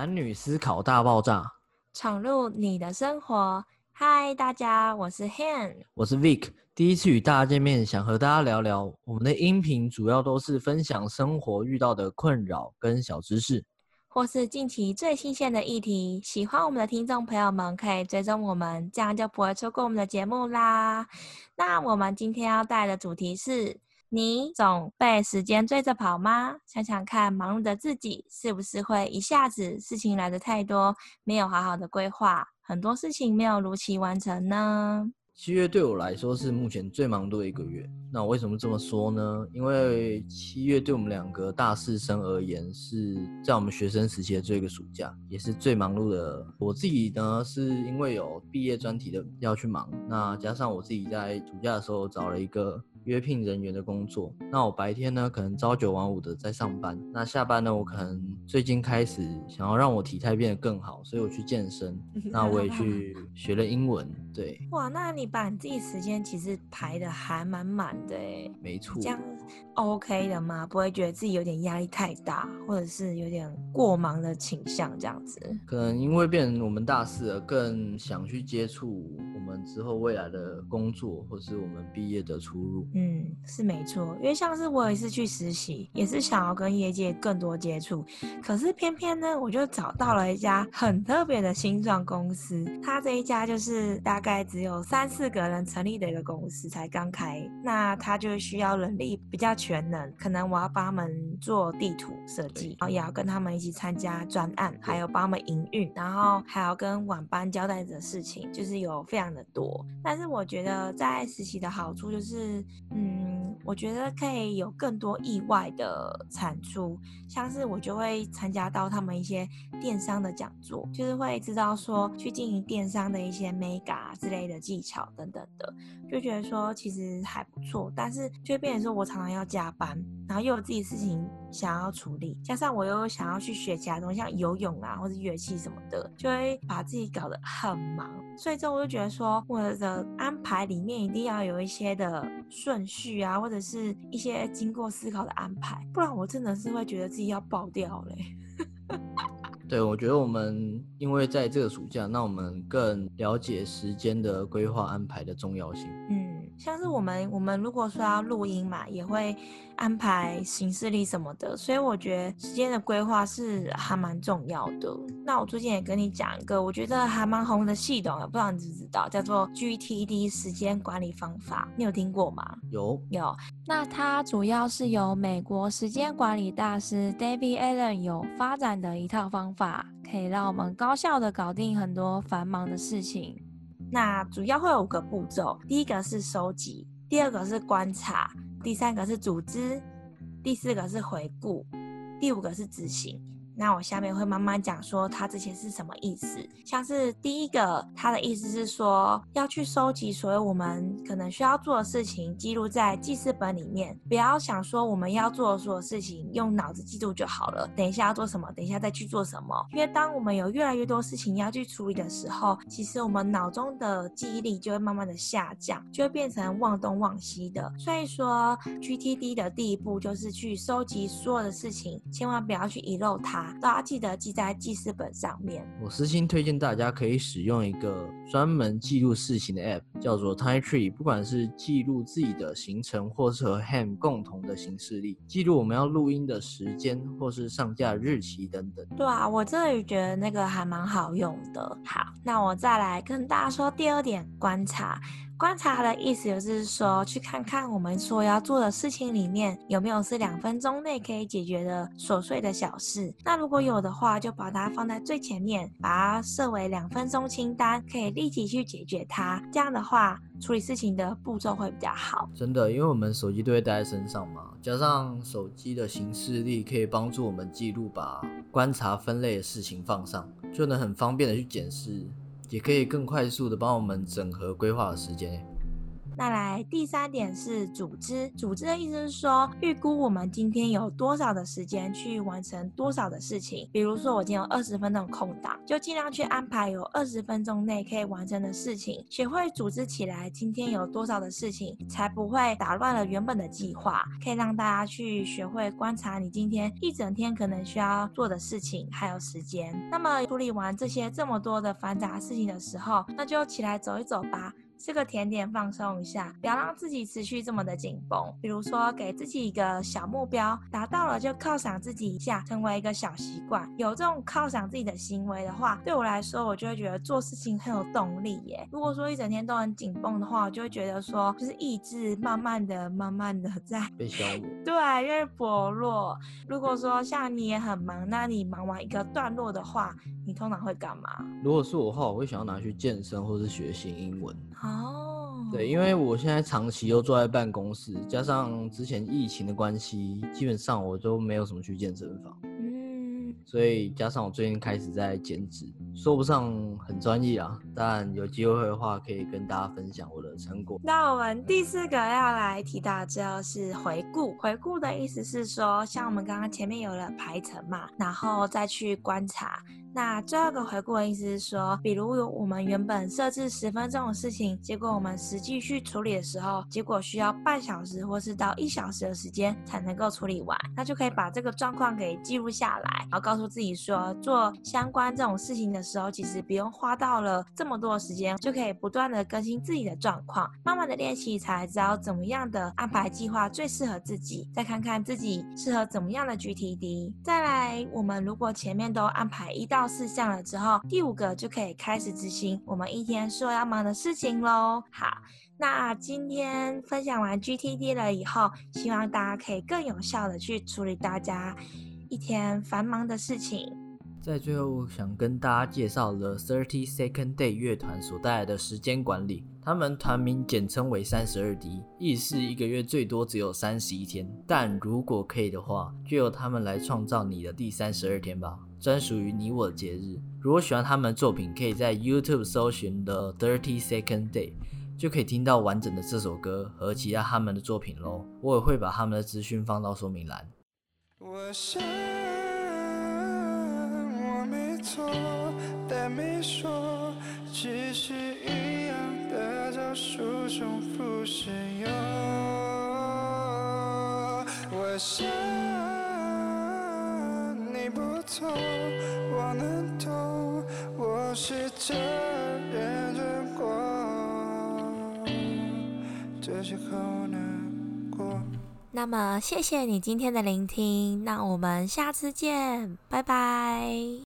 男女思考大爆炸，闯入你的生活。嗨，大家，我是 Han，我是 Vic。第一次与大家见面，想和大家聊聊。我们的音频主要都是分享生活遇到的困扰跟小知识，或是近期最新鲜的议题。喜欢我们的听众朋友们可以追踪我们，这样就不会错过我们的节目啦。那我们今天要带的主题是。你总被时间追着跑吗？想想看，忙碌的自己是不是会一下子事情来的太多，没有好好的规划，很多事情没有如期完成呢？七月对我来说是目前最忙碌的一个月。那我为什么这么说呢？因为七月对我们两个大四生而言，是在我们学生时期的这个暑假，也是最忙碌的。我自己呢，是因为有毕业专题的要去忙，那加上我自己在暑假的时候找了一个。约聘人员的工作，那我白天呢可能朝九晚五的在上班，那下班呢我可能最近开始想要让我体态变得更好，所以我去健身，那我也去学了英文，对。哇，那你把你自己时间其实排的还蛮满的哎。没错。这样 OK 的吗？不会觉得自己有点压力太大，或者是有点过忙的倾向这样子？可能因为变成我们大四了，更想去接触我们之后未来的工作，或是我们毕业的出路。嗯，是没错，因为像是我也是去实习，也是想要跟业界更多接触，可是偏偏呢，我就找到了一家很特别的新创公司。它这一家就是大概只有三四个人成立的一个公司，才刚开。那它就需要人力比较全能，可能我要帮他们做地图设计，然后也要跟他们一起参加专案，还有帮他们营运，然后还要跟晚班交代的事情，就是有非常的多。但是我觉得在实习的好处就是。嗯，我觉得可以有更多意外的产出，像是我就会参加到他们一些电商的讲座，就是会知道说去经营电商的一些 mega 之类的技巧等等的，就觉得说其实还不错，但是就变成说我常常要加班，然后又有自己事情想要处理，加上我又想要去学其他东西，像游泳啊或者乐器什么的，就会把自己搞得很忙，所以这我就觉得说我的安排里面一定要有一些的顺。序啊，或者是一些经过思考的安排，不然我真的是会觉得自己要爆掉嘞。对，我觉得我们因为在这个暑假，那我们更了解时间的规划安排的重要性。嗯。像是我们，我们如果说要录音嘛，也会安排行事历什么的，所以我觉得时间的规划是还蛮重要的。那我最近也跟你讲一个，我觉得还蛮红的系统，不知道你知不知道，叫做 GTD 时间管理方法，你有听过吗？有有。那它主要是由美国时间管理大师 David Allen 有发展的一套方法，可以让我们高效的搞定很多繁忙的事情。那主要会有五个步骤，第一个是收集，第二个是观察，第三个是组织，第四个是回顾，第五个是执行。那我下面会慢慢讲说它这些是什么意思，像是第一个，它的意思是说要去收集所有我们可能需要做的事情，记录在记事本里面，不要想说我们要做的所有事情用脑子记住就好了，等一下要做什么，等一下再去做什么。因为当我们有越来越多事情要去处理的时候，其实我们脑中的记忆力就会慢慢的下降，就会变成忘东忘西的。所以说，GTD 的第一步就是去收集所有的事情，千万不要去遗漏它。大家记得记在记事本上面。我私心推荐大家可以使用一个专门记录事情的 App，叫做 Time Tree。不管是记录自己的行程，或是和 Ham 共同的行事历，记录我们要录音的时间，或是上架日期等等。对啊，我真的觉得那个还蛮好用的。好，那我再来跟大家说第二点，观察。观察的意思就是说，去看看我们所要做的事情里面有没有是两分钟内可以解决的琐碎的小事。那如果有的话，就把它放在最前面，把它设为两分钟清单，可以立即去解决它。这样的话，处理事情的步骤会比较好。真的，因为我们手机都会带在身上嘛，加上手机的形式力可以帮助我们记录，把观察分类的事情放上，就能很方便的去检视。也可以更快速的帮我们整合规划的时间。再来第三点是组织，组织的意思是说预估我们今天有多少的时间去完成多少的事情。比如说我今天有二十分钟空档，就尽量去安排有二十分钟内可以完成的事情，学会组织起来。今天有多少的事情，才不会打乱了原本的计划？可以让大家去学会观察你今天一整天可能需要做的事情，还有时间。那么处理完这些这么多的繁杂事情的时候，那就起来走一走吧。吃个甜点放松一下，不要让自己持续这么的紧绷。比如说，给自己一个小目标，达到了就犒赏自己一下，成为一个小习惯。有这种犒赏自己的行为的话，对我来说，我就会觉得做事情很有动力耶。如果说一整天都很紧绷的话，我就会觉得说，就是意志慢慢的、慢慢的在 被消磨。对，因为薄弱。如果说像你也很忙，那你忙完一个段落的话，你通常会干嘛？如果是我的话，我会想要拿去健身或是学习英文。哦，对，因为我现在长期又坐在办公室，加上之前疫情的关系，基本上我都没有什么去健身房。嗯，所以加上我最近开始在减脂，说不上很专业啊，但有机会的话可以跟大家分享我的成果。那我们第四个要来提到之后是回顾，回顾的意思是说，像我们刚刚前面有了排程嘛，然后再去观察。那最后一个回顾的意思是说，比如我们原本设置十分钟的事情，结果我们实际去处理的时候，结果需要半小时或是到一小时的时间才能够处理完，那就可以把这个状况给记录下来，然后告诉自己说，做相关这种事情的时候，其实不用花到了这么多的时间，就可以不断的更新自己的状况，慢慢的练习，才知道怎么样的安排计划最适合自己，再看看自己适合怎么样的 GTD。再来，我们如果前面都安排一到到四项了之后，第五个就可以开始执行我们一天所要忙的事情喽。好，那今天分享完 GTD 了以后，希望大家可以更有效的去处理大家一天繁忙的事情。在最后，想跟大家介绍了 Thirty Second Day 乐团所带来的时间管理。他们团名简称为三十二 D，意思一个月最多只有三十一天。但如果可以的话，就由他们来创造你的第三十二天吧，专属于你我的节日。如果喜欢他们的作品，可以在 YouTube 搜寻 The Thirty Second Day，就可以听到完整的这首歌和其他他们的作品喽。我也会把他们的资讯放到说明栏。我想错，但没说，只是一样的招数重复使用。我想你不错，我能懂，我试着认真过，这时候难过。那么，谢谢你今天的聆听，那我们下次见，拜拜。